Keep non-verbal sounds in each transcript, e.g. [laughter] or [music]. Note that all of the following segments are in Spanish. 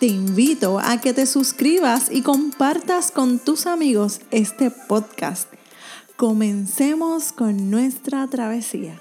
te invito a que te suscribas y compartas con tus amigos este podcast. Comencemos con nuestra travesía.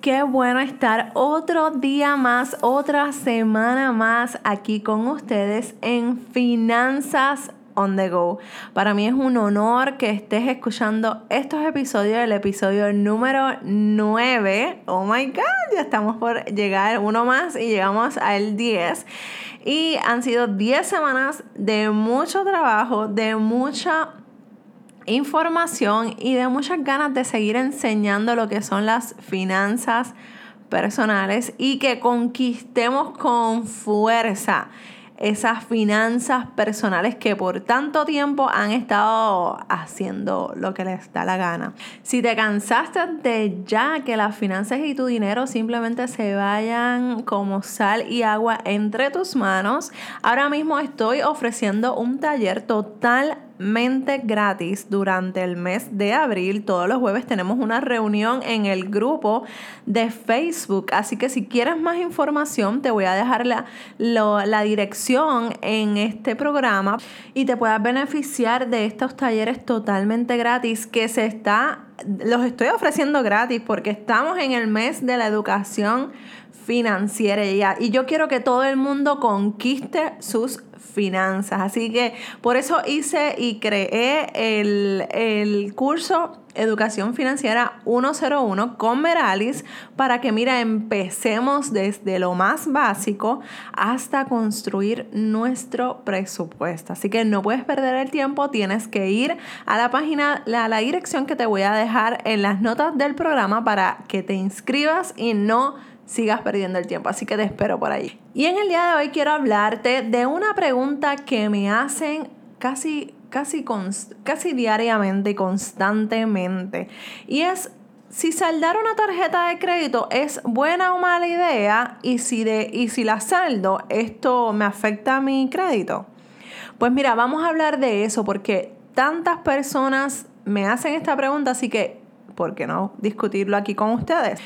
Qué bueno estar otro día más, otra semana más aquí con ustedes en Finanzas on the go. Para mí es un honor que estés escuchando estos episodios, el episodio número 9. Oh my God, ya estamos por llegar uno más y llegamos al 10. Y han sido 10 semanas de mucho trabajo, de mucha información y de muchas ganas de seguir enseñando lo que son las finanzas personales y que conquistemos con fuerza esas finanzas personales que por tanto tiempo han estado haciendo lo que les da la gana. Si te cansaste de ya que las finanzas y tu dinero simplemente se vayan como sal y agua entre tus manos, ahora mismo estoy ofreciendo un taller total gratis durante el mes de abril. Todos los jueves tenemos una reunión en el grupo de Facebook. Así que si quieres más información, te voy a dejar la, la dirección en este programa y te puedas beneficiar de estos talleres totalmente gratis que se está, los estoy ofreciendo gratis porque estamos en el mes de la educación financiera y yo quiero que todo el mundo conquiste sus finanzas. Así que por eso hice y creé el, el curso Educación Financiera 101 con Meralis para que, mira, empecemos desde lo más básico hasta construir nuestro presupuesto. Así que no puedes perder el tiempo, tienes que ir a la página, a la dirección que te voy a dejar en las notas del programa para que te inscribas y no sigas perdiendo el tiempo. Así que te espero por ahí. Y en el día de hoy quiero hablarte de una pregunta que me hacen casi, casi, casi diariamente y constantemente. Y es si saldar una tarjeta de crédito es buena o mala idea y si, de, y si la saldo, esto me afecta a mi crédito. Pues mira, vamos a hablar de eso porque tantas personas me hacen esta pregunta, así que, ¿por qué no discutirlo aquí con ustedes?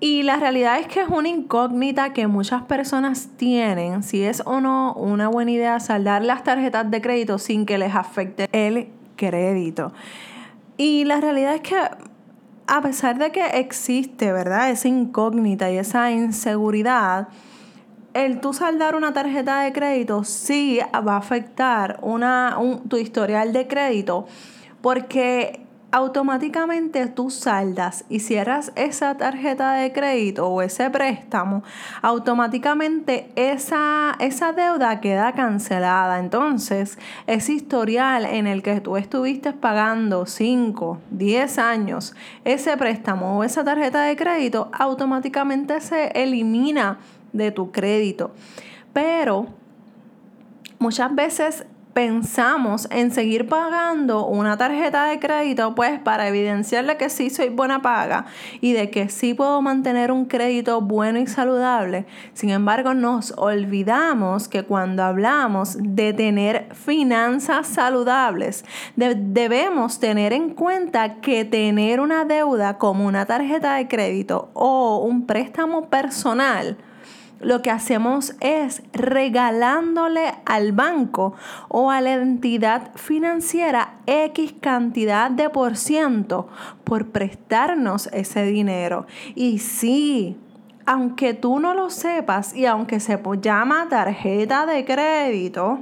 Y la realidad es que es una incógnita que muchas personas tienen si es o no una buena idea saldar las tarjetas de crédito sin que les afecte el crédito. Y la realidad es que a pesar de que existe, ¿verdad? Esa incógnita y esa inseguridad, el tú saldar una tarjeta de crédito sí va a afectar una, tu historial de crédito porque automáticamente tú saldas y cierras esa tarjeta de crédito o ese préstamo, automáticamente esa, esa deuda queda cancelada. Entonces, ese historial en el que tú estuviste pagando 5, 10 años, ese préstamo o esa tarjeta de crédito, automáticamente se elimina de tu crédito. Pero muchas veces pensamos en seguir pagando una tarjeta de crédito, pues para evidenciarle que sí soy buena paga y de que sí puedo mantener un crédito bueno y saludable. Sin embargo, nos olvidamos que cuando hablamos de tener finanzas saludables, debemos tener en cuenta que tener una deuda como una tarjeta de crédito o un préstamo personal, lo que hacemos es regalándole al banco o a la entidad financiera X cantidad de por ciento por prestarnos ese dinero. Y sí, aunque tú no lo sepas y aunque se llama tarjeta de crédito,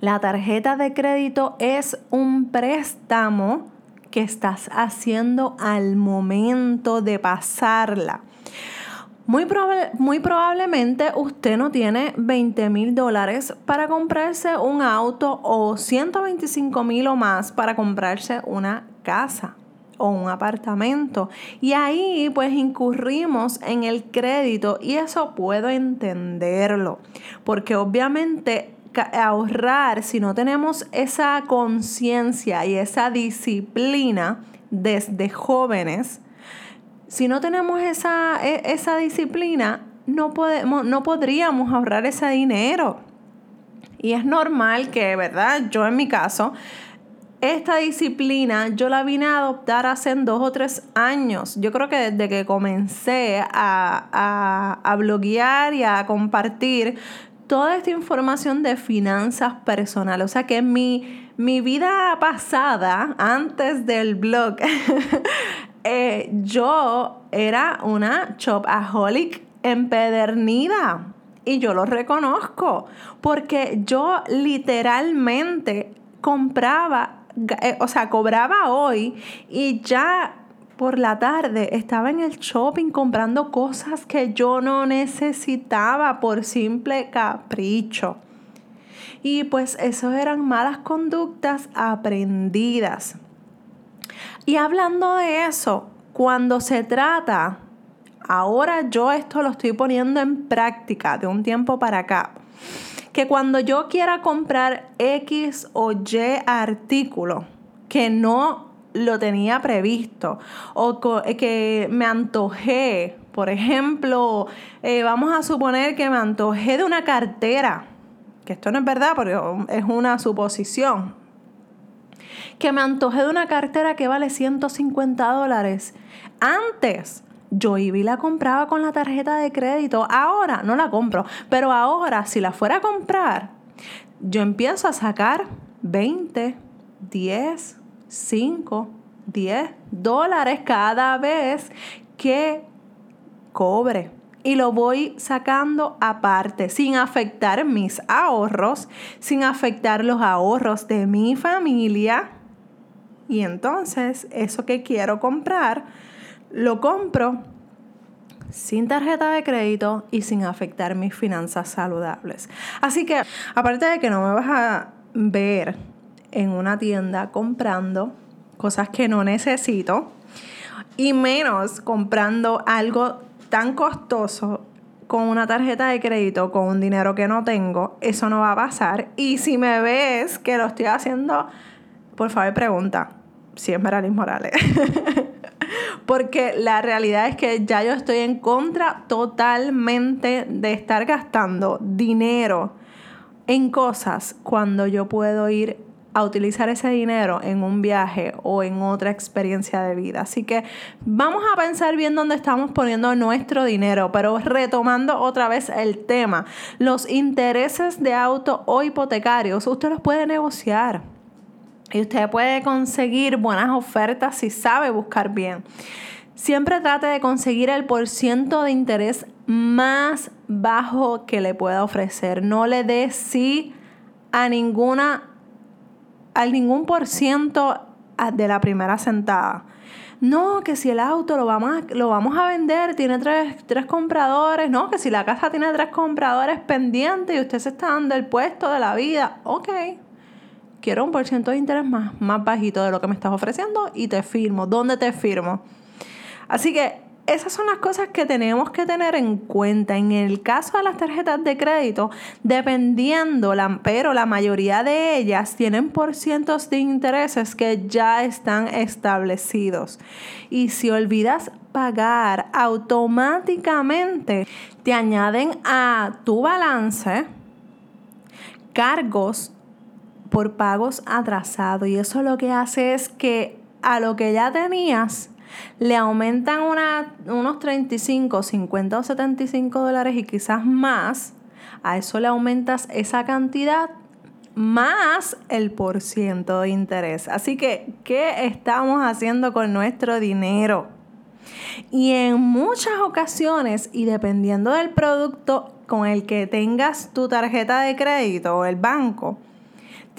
la tarjeta de crédito es un préstamo que estás haciendo al momento de pasarla. Muy, muy probablemente usted no tiene 20 mil dólares para comprarse un auto o 125 mil o más para comprarse una casa o un apartamento. Y ahí pues incurrimos en el crédito y eso puedo entenderlo. Porque obviamente ahorrar si no tenemos esa conciencia y esa disciplina desde jóvenes, si no tenemos esa, e, esa disciplina, no, podemos, no podríamos ahorrar ese dinero. Y es normal que, ¿verdad? Yo en mi caso, esta disciplina yo la vine a adoptar hace dos o tres años. Yo creo que desde que comencé a, a, a bloguear y a compartir toda esta información de finanzas personales. O sea que mi, mi vida pasada, antes del blog, [laughs] eh, yo era una shopaholic empedernida. Y yo lo reconozco, porque yo literalmente compraba, eh, o sea, cobraba hoy y ya por la tarde estaba en el shopping comprando cosas que yo no necesitaba por simple capricho. Y pues eso eran malas conductas aprendidas. Y hablando de eso, cuando se trata, ahora yo esto lo estoy poniendo en práctica de un tiempo para acá, que cuando yo quiera comprar X o Y artículo que no lo tenía previsto o eh, que me antojé, por ejemplo, eh, vamos a suponer que me antojé de una cartera, que esto no es verdad, pero es una suposición, que me antojé de una cartera que vale 150 dólares. Antes yo iba y la compraba con la tarjeta de crédito, ahora no la compro, pero ahora si la fuera a comprar, yo empiezo a sacar 20, 10, 5, 10 dólares cada vez que cobre. Y lo voy sacando aparte, sin afectar mis ahorros, sin afectar los ahorros de mi familia. Y entonces, eso que quiero comprar, lo compro sin tarjeta de crédito y sin afectar mis finanzas saludables. Así que, aparte de que no me vas a ver en una tienda comprando cosas que no necesito y menos comprando algo tan costoso con una tarjeta de crédito, con un dinero que no tengo, eso no va a pasar. Y si me ves que lo estoy haciendo, por favor pregunta si es Meralis Morales. [laughs] Porque la realidad es que ya yo estoy en contra totalmente de estar gastando dinero en cosas cuando yo puedo ir a utilizar ese dinero en un viaje o en otra experiencia de vida. Así que vamos a pensar bien dónde estamos poniendo nuestro dinero, pero retomando otra vez el tema, los intereses de auto o hipotecarios, usted los puede negociar. Y usted puede conseguir buenas ofertas si sabe buscar bien. Siempre trate de conseguir el porciento de interés más bajo que le pueda ofrecer. No le dé sí a ninguna al ningún por ciento de la primera sentada. No, que si el auto lo vamos a, lo vamos a vender, tiene tres, compradores. No, que si la casa tiene tres compradores pendientes y usted se está dando el puesto de la vida. Ok, quiero un por ciento de interés más, más bajito de lo que me estás ofreciendo y te firmo. ¿Dónde te firmo? Así que esas son las cosas que tenemos que tener en cuenta. En el caso de las tarjetas de crédito, dependiendo, pero la mayoría de ellas tienen porcientos de intereses que ya están establecidos. Y si olvidas pagar, automáticamente te añaden a tu balance cargos por pagos atrasados. Y eso lo que hace es que a lo que ya tenías, le aumentan unos 35, 50 o 75 dólares y quizás más, a eso le aumentas esa cantidad más el por ciento de interés. Así que, ¿qué estamos haciendo con nuestro dinero? Y en muchas ocasiones, y dependiendo del producto con el que tengas tu tarjeta de crédito o el banco,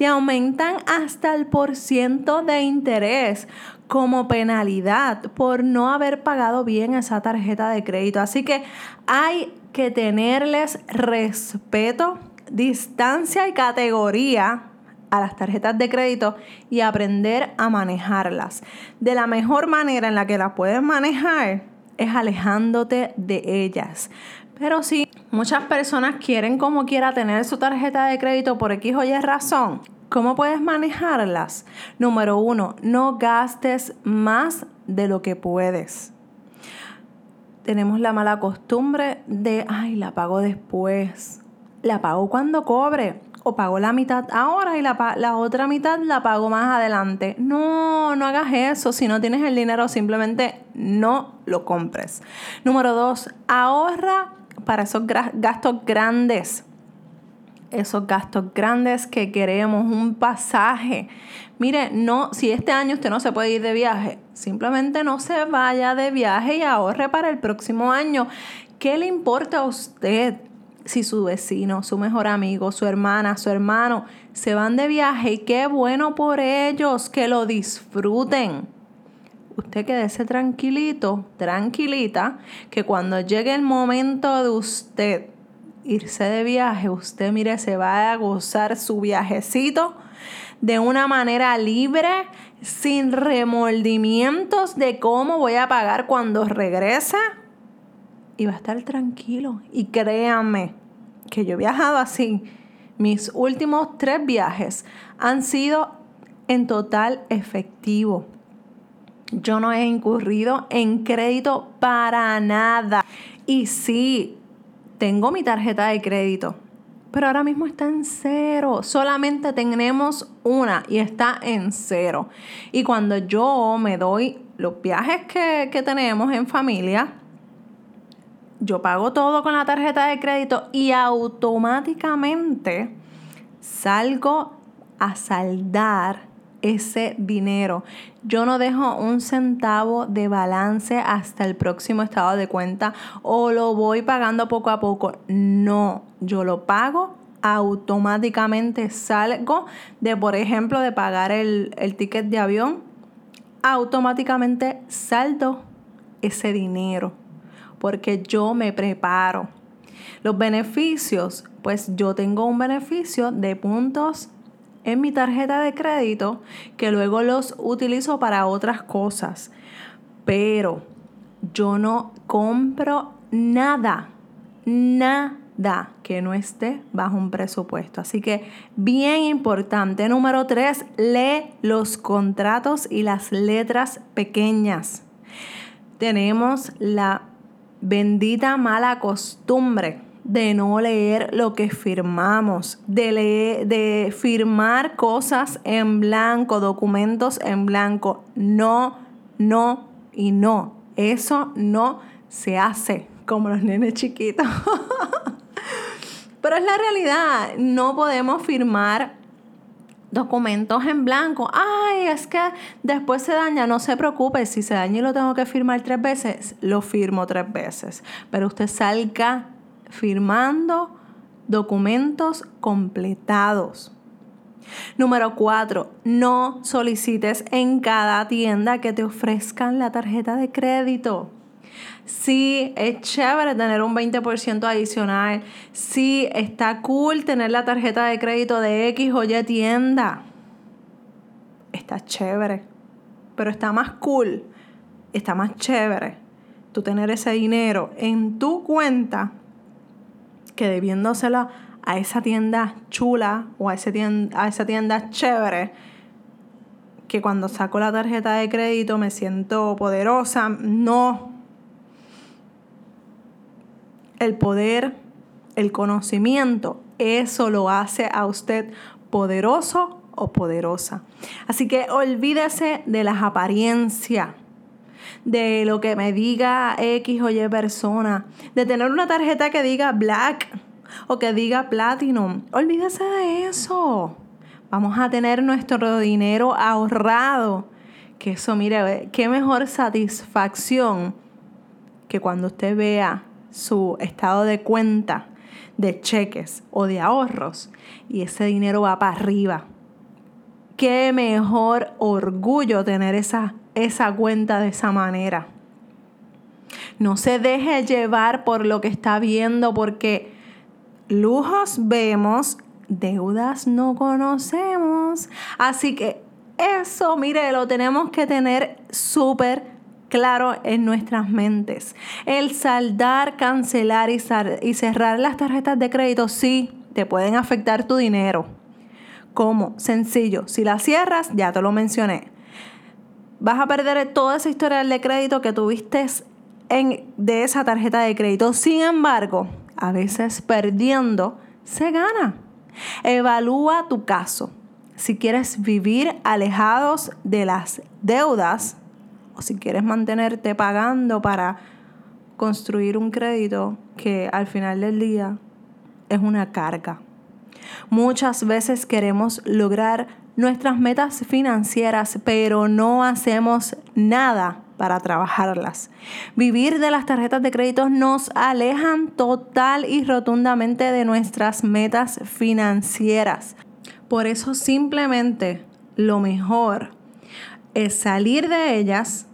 te aumentan hasta el por ciento de interés como penalidad por no haber pagado bien esa tarjeta de crédito. Así que hay que tenerles respeto, distancia y categoría a las tarjetas de crédito y aprender a manejarlas. De la mejor manera en la que las puedes manejar es alejándote de ellas. Pero sí, Muchas personas quieren como quiera tener su tarjeta de crédito por X o Y razón. ¿Cómo puedes manejarlas? Número uno, no gastes más de lo que puedes. Tenemos la mala costumbre de, ay, la pago después. La pago cuando cobre o pago la mitad ahora y la, la, otra mitad la pago más adelante. No, no hagas eso. Si no tienes el dinero, simplemente no lo compres. Número dos, ahorra para esos gastos grandes. Esos gastos grandes que queremos, un pasaje. Mire, no, si este año usted no se puede ir de viaje, simplemente no se vaya de viaje y ahorre para el próximo año. ¿Qué le importa a usted? si su vecino, su mejor amigo, su hermana, su hermano se van de viaje y qué bueno por ellos, que lo disfruten. Usted quédese tranquilito, tranquilita, que cuando llegue el momento de usted irse de viaje, usted mire, se va a gozar su viajecito de una manera libre, sin remordimientos de cómo voy a pagar cuando regrese y va a estar tranquilo. Y créanme que yo he viajado así. Mis últimos tres viajes han sido en total efectivo. Yo no he incurrido en crédito para nada. Y sí, tengo mi tarjeta de crédito, pero ahora mismo está en cero. Solamente tenemos una y está en cero. Y cuando yo me doy los viajes que, que tenemos en familia, yo pago todo con la tarjeta de crédito y automáticamente salgo a saldar ese dinero. Yo no dejo un centavo de balance hasta el próximo estado de cuenta o lo voy pagando poco a poco. No, yo lo pago automáticamente salgo de, por ejemplo, de pagar el, el ticket de avión, automáticamente saldo ese dinero porque yo me preparo. Los beneficios, pues yo tengo un beneficio de puntos en mi tarjeta de crédito que luego los utilizo para otras cosas. Pero yo no compro nada, nada que no esté bajo un presupuesto. Así que bien importante. Número tres, lee los contratos y las letras pequeñas. Tenemos la Bendita mala costumbre de no leer lo que firmamos, de, leer, de firmar cosas en blanco, documentos en blanco. No, no y no. Eso no se hace como los nenes chiquitos. [laughs] Pero es la realidad. No podemos firmar documentos en blanco. Ay, es que después se daña. No se preocupe, si se daña y lo tengo que firmar tres veces, lo firmo tres veces. Pero usted salga firmando documentos completados. Número cuatro, no solicites en cada tienda que te ofrezcan la tarjeta de crédito. Sí, es chévere tener un 20% adicional. Sí, está cool tener la tarjeta de crédito de X o Y tienda. Está chévere. Pero está más cool, está más chévere tú tener ese dinero en tu cuenta que debiéndoselo a esa tienda chula o a, ese a esa tienda chévere que cuando saco la tarjeta de crédito me siento poderosa. No, el poder, el conocimiento, eso lo hace a usted poderoso o poderosa. Así que olvídese de las apariencias, de lo que me diga X o Y persona, de tener una tarjeta que diga black o que diga platinum. Olvídese de eso. Vamos a tener nuestro dinero ahorrado. Que eso, mire, qué mejor satisfacción que cuando usted vea su estado de cuenta de cheques o de ahorros y ese dinero va para arriba. Qué mejor orgullo tener esa, esa cuenta de esa manera. No se deje llevar por lo que está viendo porque lujos vemos, deudas no conocemos. Así que eso, mire, lo tenemos que tener súper claro en nuestras mentes. El saldar, cancelar y, y cerrar las tarjetas de crédito sí te pueden afectar tu dinero. ¿Cómo? Sencillo. Si las cierras, ya te lo mencioné. Vas a perder toda esa historia de crédito que tuviste en, de esa tarjeta de crédito. Sin embargo, a veces perdiendo se gana. Evalúa tu caso. Si quieres vivir alejados de las deudas o si quieres mantenerte pagando para construir un crédito que al final del día es una carga. Muchas veces queremos lograr nuestras metas financieras, pero no hacemos nada para trabajarlas. Vivir de las tarjetas de crédito nos alejan total y rotundamente de nuestras metas financieras. Por eso simplemente lo mejor es salir de ellas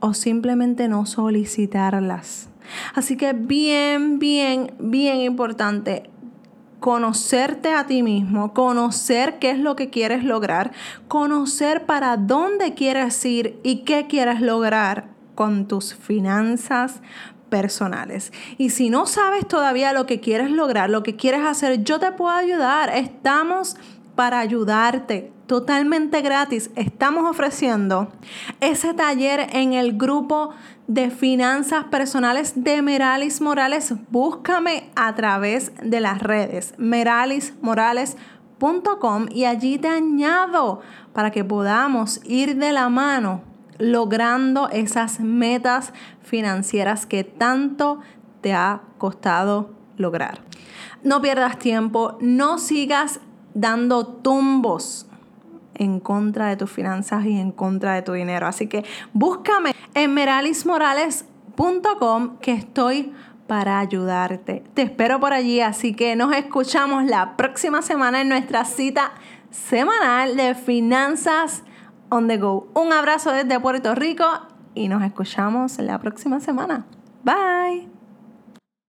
o simplemente no solicitarlas. Así que bien, bien, bien importante conocerte a ti mismo, conocer qué es lo que quieres lograr, conocer para dónde quieres ir y qué quieres lograr con tus finanzas personales. Y si no sabes todavía lo que quieres lograr, lo que quieres hacer, yo te puedo ayudar. Estamos para ayudarte totalmente gratis. Estamos ofreciendo ese taller en el grupo de finanzas personales de Meralis Morales. Búscame a través de las redes meralismorales.com y allí te añado para que podamos ir de la mano logrando esas metas financieras que tanto te ha costado lograr. No pierdas tiempo, no sigas dando tumbos en contra de tus finanzas y en contra de tu dinero. Así que búscame en meralismorales.com que estoy para ayudarte. Te espero por allí, así que nos escuchamos la próxima semana en nuestra cita semanal de finanzas on the go. Un abrazo desde Puerto Rico y nos escuchamos la próxima semana. Bye.